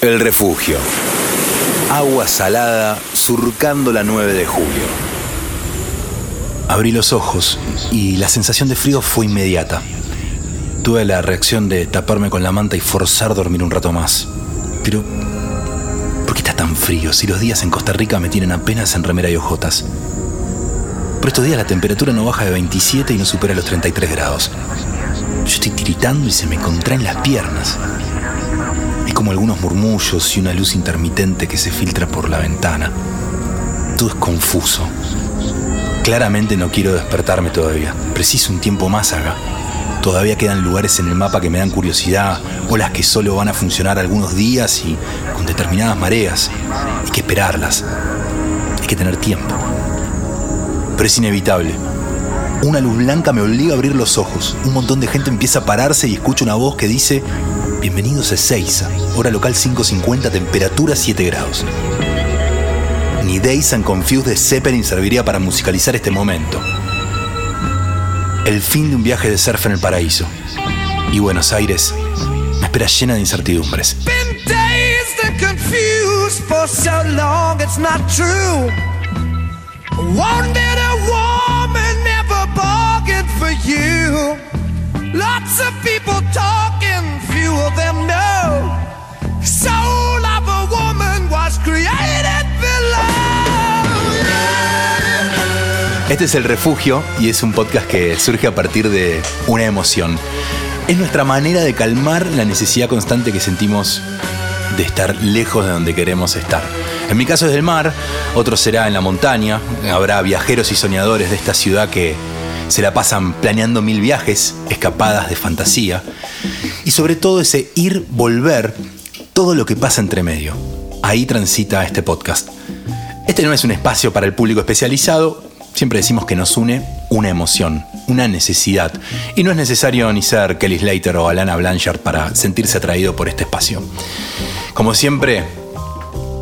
El refugio. Agua salada surcando la 9 de julio. Abrí los ojos y la sensación de frío fue inmediata. Tuve la reacción de taparme con la manta y forzar dormir un rato más. Pero, ¿por qué está tan frío si los días en Costa Rica me tienen apenas en remera y ojotas? Por estos días la temperatura no baja de 27 y no supera los 33 grados. Yo estoy tiritando y se me contraen las piernas. Hay como algunos murmullos y una luz intermitente que se filtra por la ventana. Todo es confuso. Claramente no quiero despertarme todavía. Preciso un tiempo más acá. Todavía quedan lugares en el mapa que me dan curiosidad, olas que solo van a funcionar algunos días y con determinadas mareas. Hay que esperarlas. Hay que tener tiempo. Pero es inevitable. Una luz blanca me obliga a abrir los ojos. Un montón de gente empieza a pararse y escucho una voz que dice, bienvenidos a Ezeiza, hora local 5.50, temperatura 7 grados. Ni Days and Confused de Zeppelin serviría para musicalizar este momento. El fin de un viaje de surf en el paraíso. Y Buenos Aires me espera llena de incertidumbres. Lots of people talking, of them of a woman was created. Este es El Refugio y es un podcast que surge a partir de una emoción. Es nuestra manera de calmar la necesidad constante que sentimos de estar lejos de donde queremos estar. En mi caso es del mar, otro será en la montaña. Habrá viajeros y soñadores de esta ciudad que se la pasan planeando mil viajes, escapadas de fantasía. Y sobre todo ese ir, volver, todo lo que pasa entre medio. Ahí transita este podcast. Este no es un espacio para el público especializado, siempre decimos que nos une una emoción, una necesidad. Y no es necesario ni ser Kelly Slater o Alana Blanchard para sentirse atraído por este espacio. Como siempre,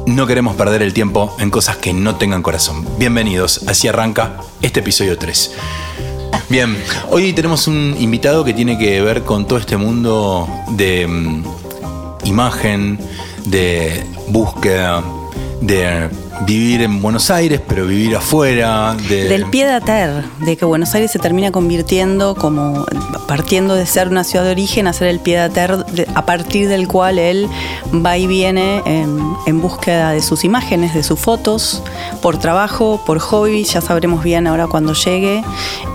no queremos perder el tiempo en cosas que no tengan corazón. Bienvenidos, así arranca este episodio 3. Bien, hoy tenemos un invitado que tiene que ver con todo este mundo de mm, imagen, de búsqueda, de vivir en Buenos Aires, pero vivir afuera. De... Del pie de terre, de que Buenos Aires se termina convirtiendo como, partiendo de ser una ciudad de origen, a ser el pie de de- a partir del cual él va y viene en, en búsqueda de sus imágenes, de sus fotos, por trabajo, por hobby, ya sabremos bien ahora cuando llegue.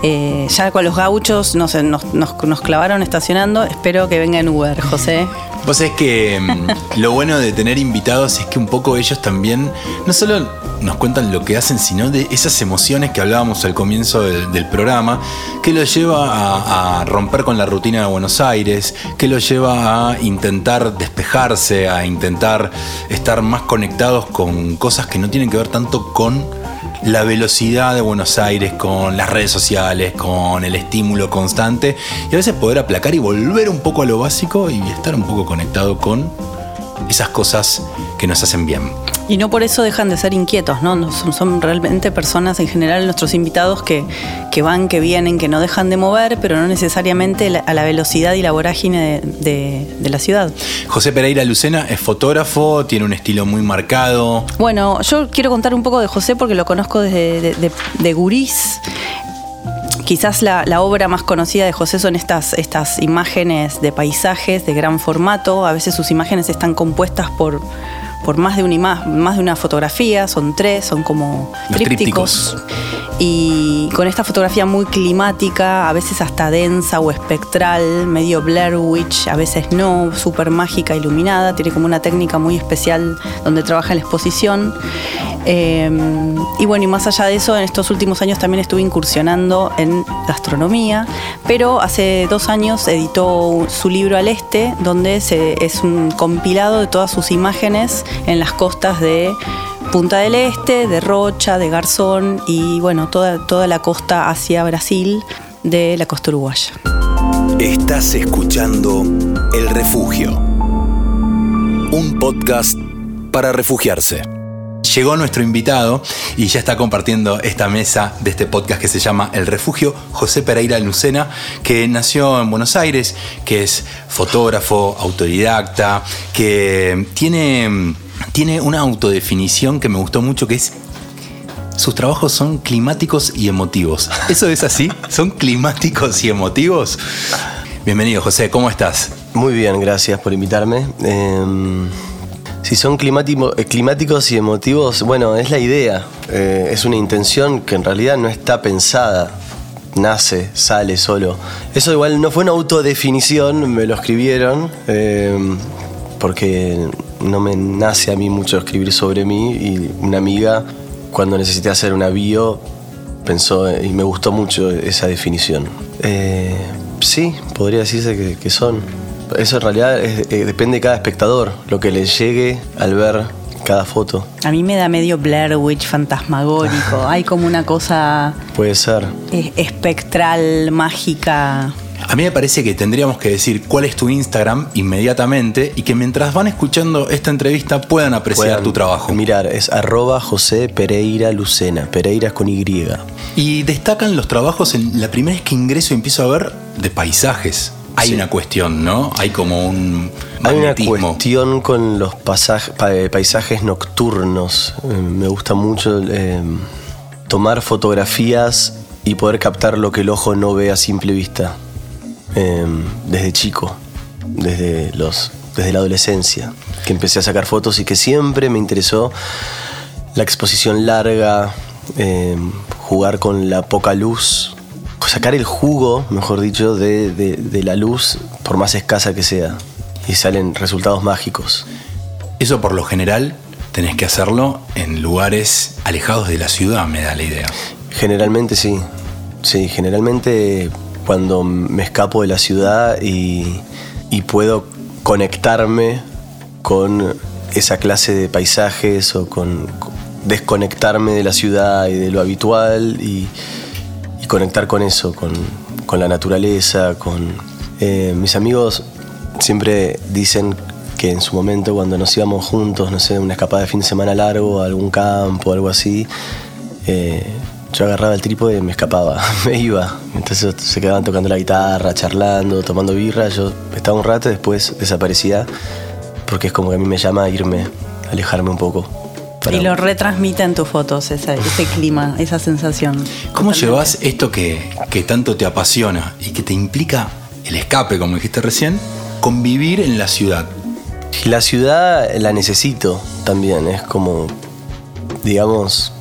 Eh, ya con los gauchos no sé, nos, nos- nos clavaron estacionando, espero que venga en Uber, José. Vos sabés que mm, lo bueno de tener invitados es que un poco ellos también no solo nos cuentan lo que hacen, sino de esas emociones que hablábamos al comienzo del, del programa, que los lleva a, a romper con la rutina de Buenos Aires, que los lleva a intentar despejarse, a intentar estar más conectados con cosas que no tienen que ver tanto con la velocidad de Buenos Aires, con las redes sociales, con el estímulo constante y a veces poder aplacar y volver un poco a lo básico y estar un poco conectado con esas cosas que nos hacen bien. Y no por eso dejan de ser inquietos, ¿no? Son, son realmente personas en general, nuestros invitados, que, que van, que vienen, que no dejan de mover, pero no necesariamente la- a la velocidad y la vorágine de, de- de la ciudad. José Pereira Lucena es fotógrafo, tiene un estilo muy marcado. Bueno, yo quiero contar un poco de José porque lo conozco desde de, de- de gurís. Quizás la, la obra más conocida de José son estas, estas imágenes de paisajes de gran formato. A veces sus imágenes están compuestas por, por más, de una ima- más de una fotografía, son tres, son como trípticos. Y con esta fotografía muy climática, a veces hasta densa o espectral, medio Blair Witch, a veces no, súper mágica, iluminada. Tiene como una técnica muy especial donde trabaja en la exposición. Eh, y bueno, y más allá de eso, en estos últimos años también estuve incursionando en gastronomía, pero hace dos años editó su libro Al Este, donde se, es un compilado de todas sus imágenes en las costas de Punta del Este, de Rocha, de Garzón y bueno, toda, toda la costa hacia Brasil de la costa uruguaya. Estás escuchando El Refugio. Un podcast para refugiarse. Llegó nuestro invitado y ya está compartiendo esta mesa de este podcast que se llama El Refugio, José Pereira Lucena, que nació en Buenos Aires, que es fotógrafo, autodidacta, que tiene, tiene una autodefinición que me gustó mucho, que es sus trabajos son climáticos y emotivos. ¿Eso es así? ¿Son climáticos y emotivos? Bienvenido, José, ¿cómo estás? Muy bien, gracias por invitarme. Em, si son eh, climáticos y emotivos, bueno, es la idea. Eh, es una intención que en realidad no está pensada. Nace, sale solo. Eso igual no fue una autodefinición, me lo escribieron, em, porque no me nace a mí mucho escribir sobre mí y una amiga cuando necesité hacer una bio pensó y me gustó mucho esa definición. Eh, sí, podría decirse que, son. Eso en realidad eh, depende de cada espectador, lo que le llegue al ver cada foto. A mí me da medio Blair Witch fantasmagórico. Hay como una cosa. Puede ser. espectral, mágica. A mí me parece que tendríamos que decir cuál es tu Instagram inmediatamente y que mientras van escuchando esta entrevista puedan apreciar tu trabajo. Mirar, es arroba José Pereira Lucena. Pereira es con Y. Y destacan los trabajos en la primera vez que ingreso y empiezo a ver de paisajes. Hay una cuestión, ¿no? Hay como un Hay una cuestión con los paisajes nocturnos. Eh, me gusta mucho eh, tomar fotografías y poder captar lo que el ojo no ve a simple vista. Desde chico, desde, los, desde la adolescencia, que empecé a sacar fotos y que siempre me interesó la exposición larga, jugar con la poca luz, sacar el jugo, mejor dicho, de, la luz, por más escasa que sea, y salen resultados mágicos. Eso por lo general tenés que hacerlo en lugares alejados de la ciudad, me da la idea. Generalmente sí. Sí, generalmente cuando me escapo de la ciudad y, puedo conectarme con esa clase de paisajes o con desconectarme de la ciudad y de lo habitual y, conectar con eso, con, la naturaleza, con... Eh, mis amigos siempre dicen que en su momento cuando nos íbamos juntos, no sé, una escapada de fin de semana largo, a algún campo, algo así, eh, yo agarraba el trípode y me escapaba, me iba. Entonces se quedaban tocando la guitarra, charlando, tomando birra. Yo estaba un rato, después desaparecía, porque es como que a mí me llama a irme, alejarme un poco. Y lo retransmite en tus fotos, ese, clima, esa sensación. ¿Cómo llevas esto que, que tanto te apasiona y que te implica el escape, como dijiste recién, convivir en la ciudad? La ciudad la necesito también, es como, digamos,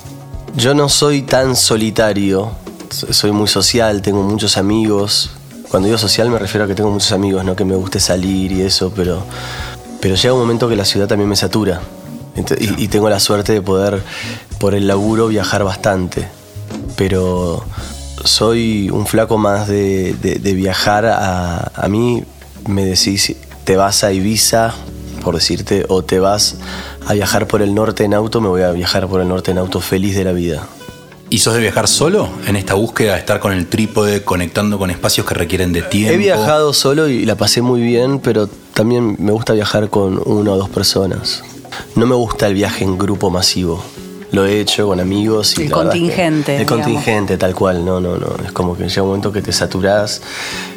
yo no soy tan solitario, soy muy social, tengo muchos amigos. Cuando digo social me refiero a que tengo muchos amigos, no que me guste salir y eso, pero, pero llega un momento que la ciudad también me satura. Y, tengo la suerte de poder, por el laburo, viajar bastante. Pero soy un flaco más de, viajar a, a mí, me decís, te vas a Ibiza, por decirte, o te vas a viajar por el norte en auto, me voy a viajar por el norte en auto feliz de la vida. ¿Y sos de viajar solo en esta búsqueda, de estar con el trípode, conectando con espacios que requieren de tiempo? He viajado solo y la pasé muy bien, pero también me gusta viajar con una o dos personas. No me gusta el viaje en grupo masivo. Lo he hecho con amigos y... El contingente. el contingente, tal cual. No, no, no. Es como que llega un momento que te saturás,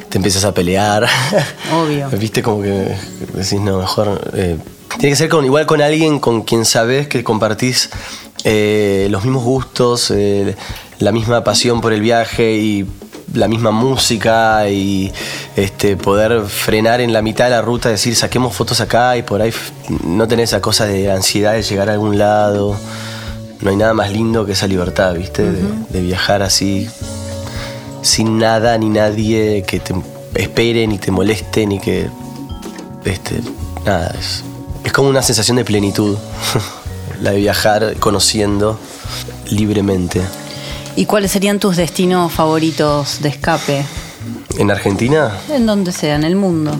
te empiezas a pelear. Obvio. Viste como que decís, no, mejor... Eh, tiene que ser con, igual con alguien con quien sabes que compartís eh, los mismos gustos, eh, la misma pasión por el viaje y la misma música y este, poder frenar en la mitad de la ruta, decir saquemos fotos acá y por ahí no tener esa cosa de ansiedad de llegar a algún lado. No hay nada más lindo que esa libertad, ¿viste? de, viajar así, sin nada ni nadie que te espere, ni te moleste, ni que. Este, nada, es es como una sensación de plenitud, la de viajar conociendo libremente. ¿Y cuáles serían tus destinos favoritos de escape? ¿En Argentina? En donde sea, en el mundo.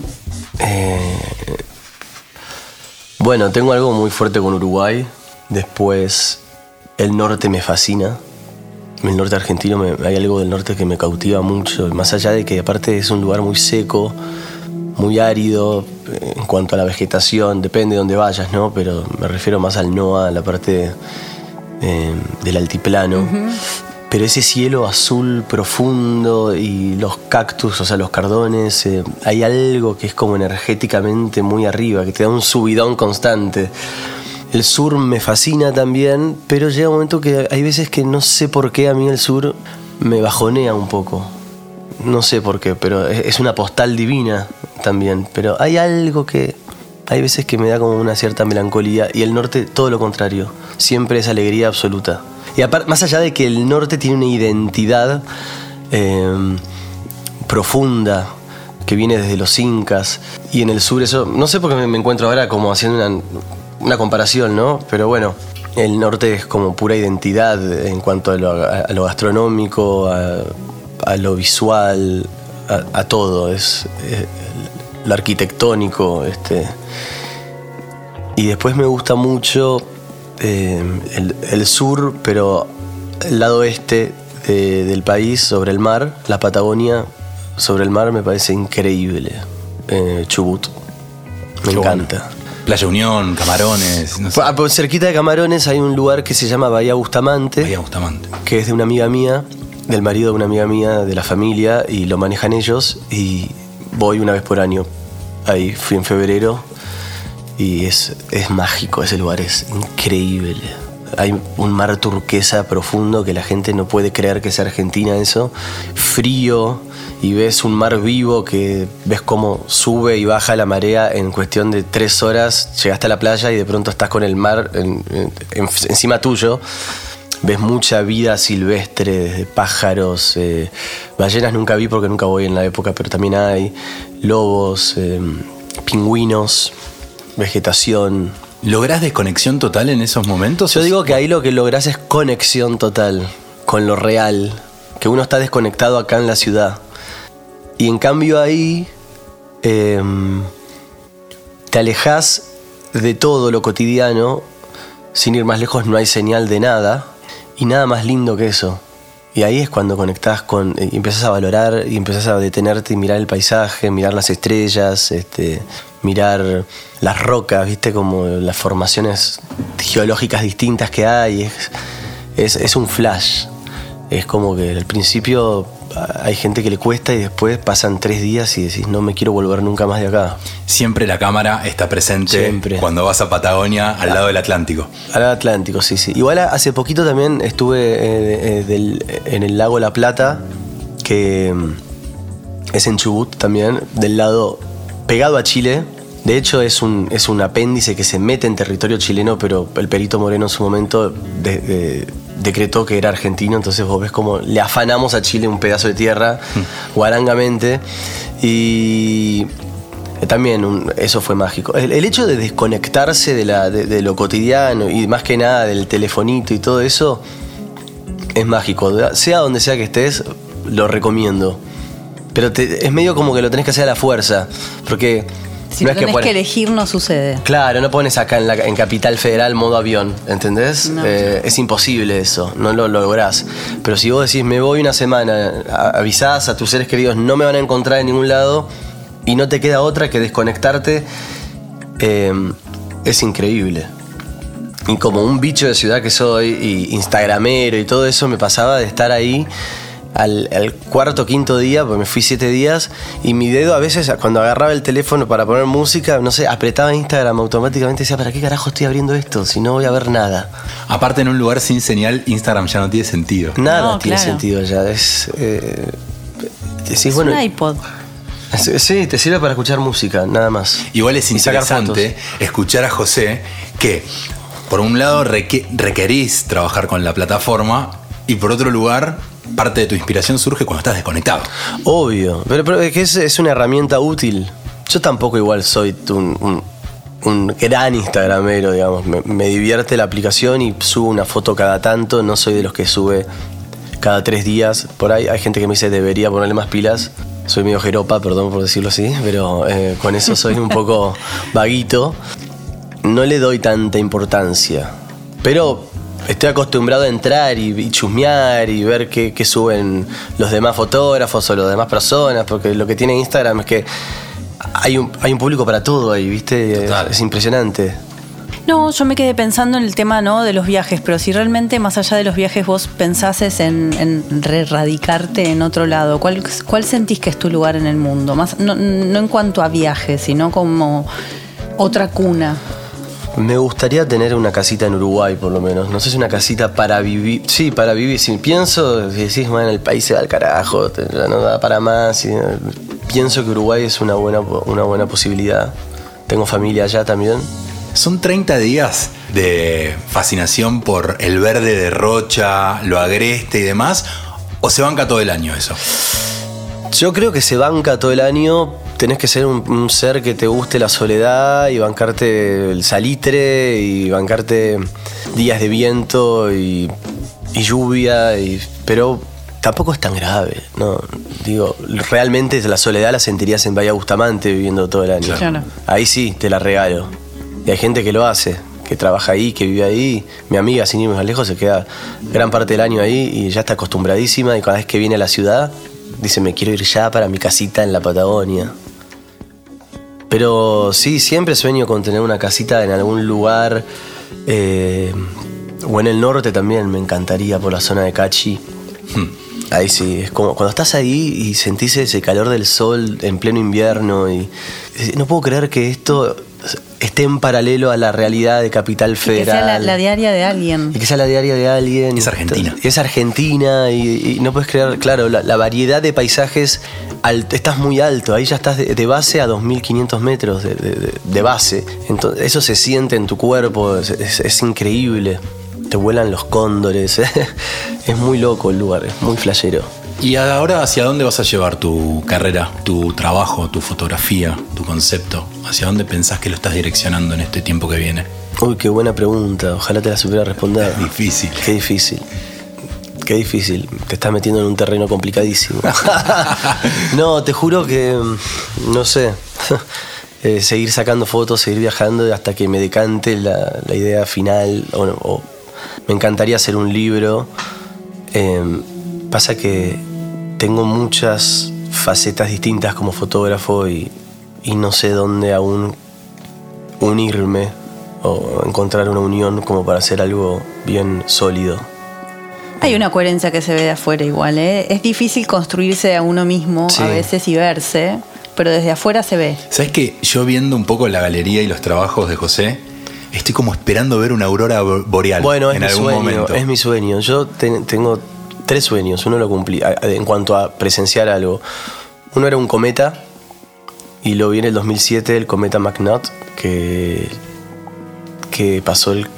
Eh, bueno, tengo algo muy fuerte con Uruguay. Después, el norte me fascina. El norte argentino, hay algo del norte que me cautiva mucho. Más allá de que aparte es un lugar muy seco, muy árido eh, en cuanto a la vegetación, depende de dónde vayas, ¿no? Pero me refiero más al NOA, la parte eh, del altiplano. Pero ese cielo azul profundo y los cactus, o sea, los cardones, eh, hay algo que es como energéticamente muy arriba, que te da un subidón constante. El sur me fascina también, pero llega un momento que hay veces que no sé por qué a mí el sur me bajonea un poco. No sé por qué, pero es es una postal divina también. Pero hay algo que hay veces que me da como una cierta melancolía y el norte todo lo contrario. Siempre es alegría absoluta. Y aparte, más allá de que el norte tiene una identidad eh, profunda que viene desde los incas y en el sur eso, no sé por qué me, encuentro ahora como haciendo una, una comparación, ¿no? Pero bueno, el norte es como pura identidad en cuanto a lo, a- gastronómico, a, lo visual, a, todo, es, eh, lo arquitectónico, este. Y después me gusta mucho eh, el, el sur, pero el lado este de- del país, sobre el mar, la Patagonia, sobre el mar me parece increíble. Eh, Chubut. Me Qué bueno. encanta. Playa Unión, Camarones, no sé. Ah, pues cerquita de Camarones hay un lugar que se llama Bahía Bustamante, Bahía Bustamante. que es de una amiga mía, del marido de una amiga mía, de la familia, y lo manejan ellos, y voy una vez por año. Ahí fui en febrero, y es, es mágico ese lugar, es increíble. Hay un mar turquesa profundo que la gente no puede creer que sea Argentina eso. Frío y ves un mar vivo que ves cómo sube y baja la marea en cuestión de tres horas. Llegaste a la playa y de pronto estás con el mar en- en- en- encima tuyo. Ves mucha vida silvestre, desde pájaros, eh, ballenas nunca vi porque nunca voy en la época, pero también hay lobos, eh, pingüinos, vegetación. ¿Lográs desconexión total en esos momentos? Yo digo que ahí lo que logras es conexión total con lo real, que uno está desconectado acá en la ciudad. Y en cambio ahí em, te alejas de todo lo cotidiano, sin ir más lejos no hay señal de nada, y nada más lindo que eso. Y ahí es cuando conectás con, y empiezas a valorar y empiezas a detenerte y mirar el paisaje, mirar las estrellas, este, mirar las rocas, viste, como las formaciones geológicas distintas que hay. Es, es, es un flash. Es como que al principio hay gente que le cuesta y después pasan tres días y decís, no me quiero volver nunca más de acá. Siempre la cámara está presente Siempre. cuando vas a Patagonia al lado del Atlántico. Al Atlántico, sí, sí. Igual hace poquito también estuve eh, eh, del- en el lago La Plata, que mm, es en Chubut también, del lado pegado a Chile. De hecho, es un, es un apéndice que se mete en territorio chileno, pero el Perito Moreno en su momento de- de- decretó que era argentino, entonces vos ves como le afanamos a Chile un pedazo de tierra, guarangamente, y también un- eso fue mágico. El, el hecho de desconectarse de, la, de, de lo cotidiano y más que nada del telefonito y todo eso es mágico. Sea donde sea que estés, lo recomiendo. Pero te- es medio como que lo tenés que hacer a la fuerza. Porque Si no no es que tenés pones- que elegir, no sucede. Claro, no pones acá en, la, en Capital Federal modo avión, ¿entendés? No. Eh, es imposible eso, no lo lográs. Pero si vos decís, me voy una semana, avisás a tus seres queridos, no me van a encontrar en ningún lado, y no te queda otra que desconectarte, eh, es increíble. Y como un bicho de ciudad que soy, y instagramero y todo eso, me pasaba de estar ahí al, al cuarto quinto día, porque me fui siete días, y mi dedo a veces, cuando agarraba el teléfono para poner música, no sé, apretaba Instagram automáticamente y decía, ¿para qué carajo estoy abriendo esto? Si no voy a ver nada. Aparte, en un lugar sin señal, Instagram ya no tiene sentido. Nada No, tiene claro. sentido ya. Es. eh, decís, es bueno, un iPod. sí, te sirve para escuchar música, nada más. Igual es interesante escuchar a José que, por un lado, reque- requerís trabajar con la plataforma y, por otro lugar, parte de tu inspiración surge cuando estás desconectado. Obvio, pero, pero es que es, es una herramienta útil. Yo tampoco igual soy un, un- gran instagramero, digamos. Me, me divierte la aplicación y subo una foto cada tanto. No soy de los que sube cada tres días. Por ahí hay gente que me dice debería ponerle más pilas. Soy medio jeropa, perdón por decirlo así, pero eh, con eso soy un poco vaguito. No le doy tanta importancia. Pero estoy acostumbrado a entrar y, y chusmear y ver qué, qué suben los demás fotógrafos o las demás personas, porque lo que tiene Instagram es que hay un, hay un público para todo ahí, ¿viste? Total. Es, es impresionante. No, yo me quedé pensando en el tema ¿no? de los viajes, pero si realmente más allá de los viajes vos pensases en, en re-radicarte en otro lado, ¿cuál, ¿cuál sentís que es tu lugar en el mundo? Más, no, no en cuanto a viajes, sino como otra cuna. Me gustaría tener una casita en Uruguay, por lo menos. No sé si una casita para vivir. Sí, para vivir. Si pienso, si decís, bueno, el país se va al carajo, no da para más. eh, pienso que Uruguay es una buena, una buena posibilidad. Tengo familia allá también. Son 30 días de fascinación por el verde de Rocha, lo agreste y demás, o se banca todo el año eso. Yo creo que se banca todo el año. Tenés que ser un, un ser que te guste la soledad y bancarte el salitre y bancarte días de viento y, y lluvia. Y, pero tampoco es tan grave. No, digo, realmente la soledad la sentirías en Bahía Bustamante viviendo todo el año. Claro. Ahí sí, te la regalo. Y hay gente que lo hace, que trabaja ahí, que vive ahí. Mi amiga, sin ir más lejos, se queda gran parte del año ahí y ya está acostumbradísima. Y cada vez que viene a la ciudad, dice, me quiero ir ya para mi casita en la Patagonia. Pero sí, siempre sueño con tener una casita en algún lugar. eh, o en el norte también, me encantaría por la zona de Cachi. Ahí sí, es como cuando estás ahí y sentís ese calor del sol en pleno invierno y eh, no puedo creer que esto esté en paralelo a la realidad de Capital Que Federal. sea la, la diaria de alguien. Y que sea la diaria de alguien. Es Argentina. Y es Argentina y, y no puedes creer, claro, la, la variedad de paisajes, al- estás muy alto, ahí ya estás de, de base a 2.500 metros de, de- de- de base. Entonces, eso se siente en tu cuerpo, es, es- es increíble. Te vuelan los cóndores, es muy loco el lugar, es muy flashero. ¿Y ahora hacia dónde vas a llevar tu carrera, tu trabajo, tu fotografía, tu concepto? ¿Hacia dónde pensás que lo estás direccionando en este tiempo que viene? Uy, qué buena pregunta, ojalá te la supiera responder. Difícil. Qué difícil. Qué difícil. Te estás metiendo en un terreno complicadísimo. no, te juro que, mm, no sé, eh, seguir sacando fotos, seguir viajando hasta que me decante la, la idea final. O, o me encantaría hacer un libro. Eh, pasa que tengo muchas facetas distintas como fotógrafo y, y no sé dónde aún unirme o encontrar una unión como para hacer algo bien sólido. Hay una coherencia que se ve de afuera igual, ¿eh? Es difícil construirse a uno mismo Sí. a veces y verse, pero desde afuera se ve. ¿Sabes que yo viendo un poco la galería y los trabajos de José, estoy como esperando ver una aurora bo- boreal Bueno, es en mi algún sueño, momento? es mi sueño. Yo ten- tengo tres sueños, uno lo cumplí en cuanto a presenciar algo. Uno era un cometa y lo vi en el 2007, el cometa McNutt, que, que pasó el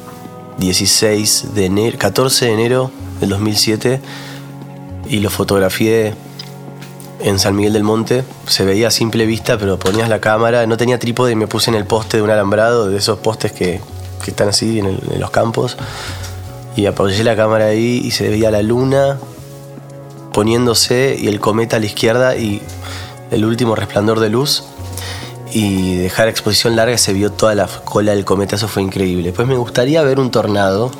16 de enero, 14 de enero del 2007 y lo fotografié en San Miguel del Monte. Se veía a simple vista, pero ponías la cámara, no tenía trípode me puse en el poste de un alambrado, de esos postes que, que están así en los campos. Y apoyé la cámara ahí y se veía la luna poniéndose y el cometa a la izquierda y el último resplandor de luz. Y dejar exposición larga se vio toda la cola del cometa, eso fue increíble. Pues me gustaría ver un tornado.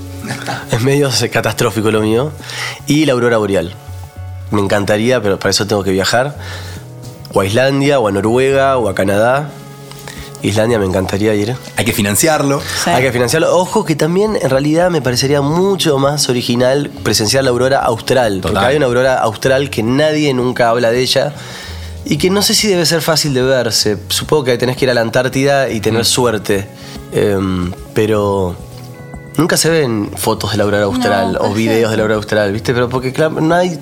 es medio catastrófico lo mío. Y la aurora boreal. Me encantaría, pero para eso tengo que viajar. O a Islandia, o a Noruega, o a Canadá. Islandia me encantaría ir. Hay que financiarlo. Sí. Hay que financiarlo. Ojo que también en realidad me parecería mucho más original presenciar la aurora austral. Porque hay una aurora austral que nadie nunca habla de ella. Y que no sé si debe ser fácil de verse. Supongo que tenés que ir a la Antártida y tener suerte. Em, pero nunca se ven fotos de la aurora austral No, o videos de la aurora austral, ¿viste? Pero porque claro, no hay.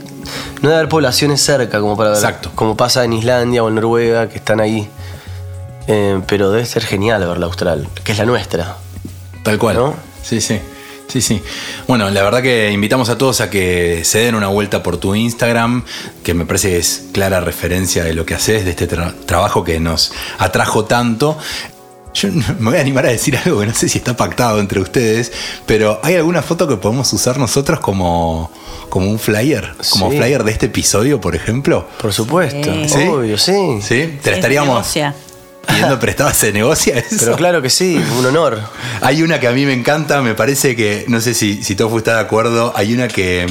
No debe haber poblaciones cerca como para ver. Exacto. Como pasa en Islandia o en Noruega, que están ahí. Eh, pero debe ser genial ver la austral, que es la nuestra. Tal cual. ¿No? Sí, sí. Sí, sí. Bueno, la verdad que invitamos a todos a que se den una vuelta por tu Instagram, que me parece que es clara referencia de lo que haces, de este tra- trabajo que nos atrajo tanto. Yo me voy a animar a decir algo que no sé si está pactado entre ustedes, pero ¿hay alguna foto que podemos usar nosotros como, como un flyer? Como Sí. flyer de este episodio, por ejemplo. Por supuesto, ¿Sí? obvio, sí. ¿Sí? Te la estaríamos. Pidiendo prestada, ¿se negocia eso? Pero claro que sí, un honor. Hay una que a mí me encanta, me parece que, no sé si, si Tofu está de acuerdo, hay una que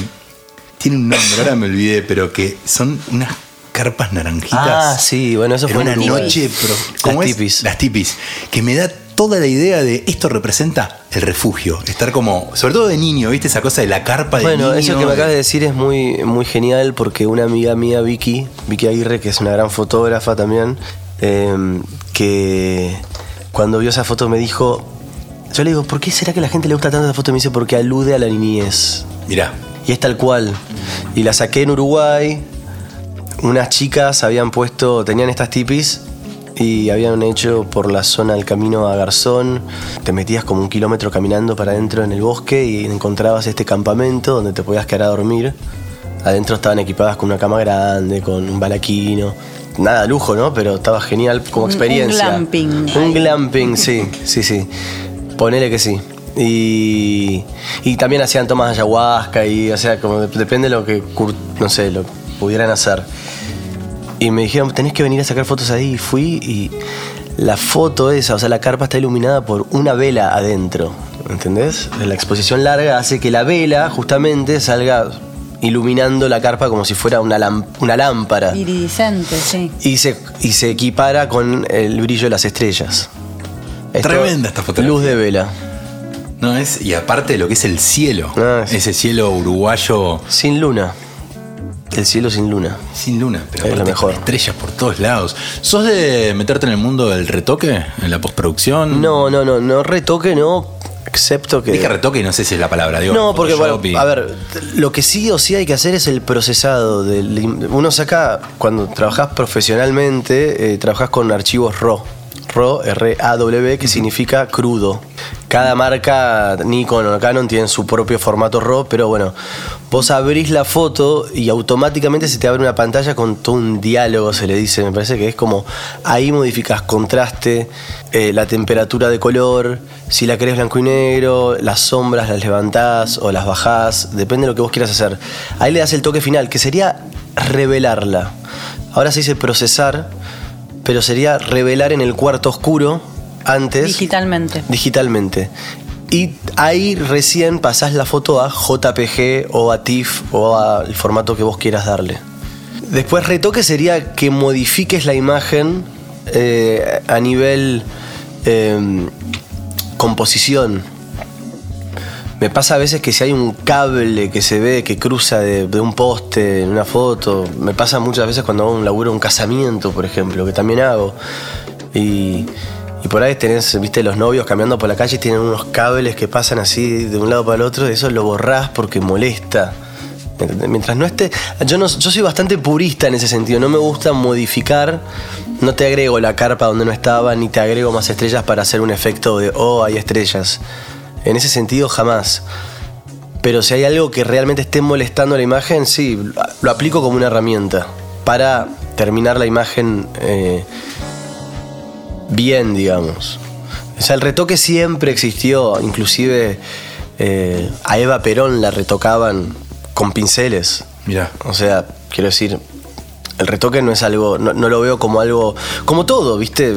tiene un nombre, ahora me olvidé, pero que son unas carpas naranjitas. Ah, sí, bueno, eso fue una noche, pero ¿cómo Las es? tipis. Las tipis. Que me da toda la idea de esto representa el refugio. Estar como, sobre todo de niño, ¿viste? Esa cosa de la carpa de Bueno, niño. eso que me acabas de decir es muy, muy genial porque una amiga mía, Vicky, Vicky Aguirre, que es una gran fotógrafa también, eh, que cuando vio esa foto me dijo, yo le digo, ¿por qué será que la gente le gusta tanto esa foto? Y me dice, porque alude a la niñez. Mirá, Y es tal cual. Y la saqué en Uruguay. Unas chicas habían puesto, tenían estas tipis y habían hecho por la zona del camino a Garzón. Te metías como un kilómetro caminando para adentro en el bosque y encontrabas este campamento donde te podías quedar a dormir. Adentro estaban equipadas con una cama grande, con un balaquino. Nada lujo, ¿no? Pero estaba genial como Un- un experiencia. glamping. Un glamping, sí, sí, sí. Ponele que sí. Y, y también hacían tomas de ayahuasca y, o sea, como de- depende de lo que, no sé, lo pudieran hacer. Y me dijeron, tenés que venir a sacar fotos ahí. Y fui y la foto esa, o sea, la carpa está iluminada por una vela adentro. ¿Entendés? La exposición larga hace que la vela justamente salga iluminando la carpa como si fuera una, una lámpara. Iridiscente, sí. Y se, y se equipara con el brillo de las estrellas. Tremenda esta fotografía. Luz de vela. no es, y aparte de lo que es el cielo, Ah, sí. ese cielo uruguayo Sin luna. El cielo sin luna. sin luna, pero Es lo mejor. con estrellas por todos lados. ¿Sos de meterte en el mundo del retoque, en la postproducción? No, no, no, no retoque, no. Excepto que. Dije retoque no sé si es la palabra, digo. No, porque bueno, y- a ver, lo que sí o sí hay que hacer es el procesado. Del, uno saca, cuando trabajas profesionalmente, eh, trabajas con archivos RAW. RAW, R-A-W, que significa crudo. Cada marca, Nikon o Canon, tienen su propio formato RAW, pero bueno, vos abrís la foto y automáticamente se te abre una pantalla con todo un diálogo, se le dice. Me parece que es como ahí modificas contraste, eh, la temperatura de color, si la querés blanco y negro, las sombras las levantás o las bajás, depende de lo que vos quieras hacer. Ahí le das el toque final, que sería revelarla. Ahora se dice procesar, pero sería revelar en el cuarto oscuro antes Digitalmente. digitalmente. Y ahí recién pasás la foto a JPG o a TIFF o al formato que vos quieras darle. Después retoque sería que modifiques la imagen eh, a nivel eh, composición. Me pasa a veces que si hay un cable que se ve que cruza de, de un poste en una foto, me pasa muchas veces cuando hago un laburo, un casamiento, por ejemplo, que también hago. Y, y por ahí tenés, viste, los novios caminando por la calle y tienen unos cables que pasan así de un lado para el otro, y eso lo borrás porque molesta. Mientras no esté. Yo, no, yo soy bastante purista en ese sentido. No me gusta modificar. No te agrego la carpa donde no estaba, ni te agrego más estrellas para hacer un efecto de, oh, hay estrellas. En ese sentido, jamás. Pero si hay algo que realmente esté molestando la imagen, sí, lo aplico como una herramienta para terminar la imagen eh, bien, digamos. O sea, el retoque siempre existió, inclusive eh, a Eva Perón la retocaban con pinceles. Mirá. O sea, quiero decir, el retoque no es algo, no, no lo veo como algo, como todo, ¿viste?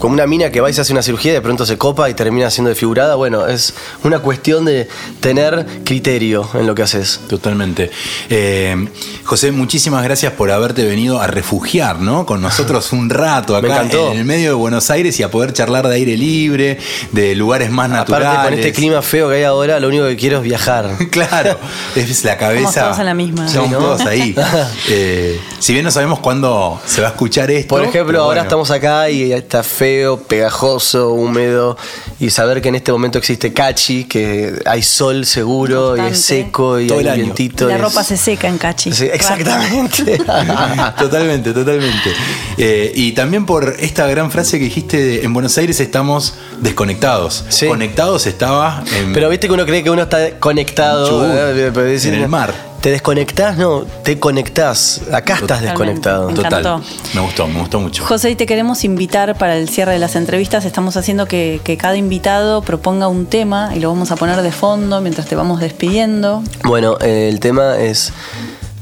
Como una mina que va y se hace una cirugía y de pronto se copa y termina siendo desfigurada. Bueno, es una cuestión de tener criterio en lo que haces. Totalmente. Eh, José, muchísimas gracias por haberte venido a refugiar, ¿no? Con nosotros un rato acá en el medio de Buenos Aires y a poder charlar de aire libre, de lugares más naturales. Aparte, con este clima feo que hay ahora, lo único que quiero es viajar. Claro, es la cabeza. Estamos todos en la misma. ¿no? todos ahí. Eh, si bien no sabemos cuándo se va a escuchar esto. Por ejemplo, ahora bueno. estamos acá y está feo, pegajoso, húmedo. Y saber que en este momento existe cachi, que hay sol seguro y es seco y Todo hay el vientito. la es- ropa se seca en cachi. Sí, exactamente. totalmente, totalmente. Eh, y también por esta gran frase que dijiste, de, en Buenos Aires estamos desconectados. Sí. Conectados estaba en... Pero viste que uno cree que uno está conectado. Chubut, eh, en el mar. ¿Te desconectás? No, te conectás. Acá estás desconectado. Me Total. encantó. Me gustó, me gustó mucho. José, y te queremos invitar para el cierre de las entrevistas. Estamos haciendo que, que cada invitado proponga un tema y lo vamos a poner de fondo mientras te vamos despidiendo. Bueno, eh, el tema es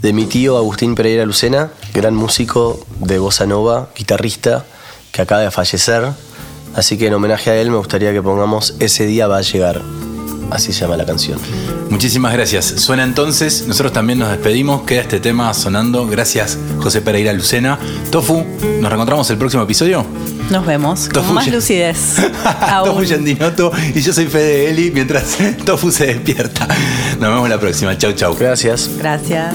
de mi tío Agustín Pereira Lucena, gran músico de bossa nova, guitarrista, que acaba de fallecer. Así que en homenaje a él me gustaría que pongamos Ese día va a llegar. Así se llama la canción. Muchísimas gracias. Suena entonces, nosotros también nos despedimos, queda este tema sonando. Gracias José Pereira Lucena. Tofu, nos reencontramos el próximo episodio. Nos vemos Tofu con más lucidez. Tofu. Yandinoto y yo soy Fede Eli mientras Tofu se despierta. Nos vemos la próxima. Chau, chau. Gracias. Gracias.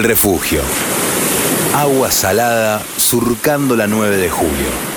El refugio. Agua salada surcando la 9 de julio.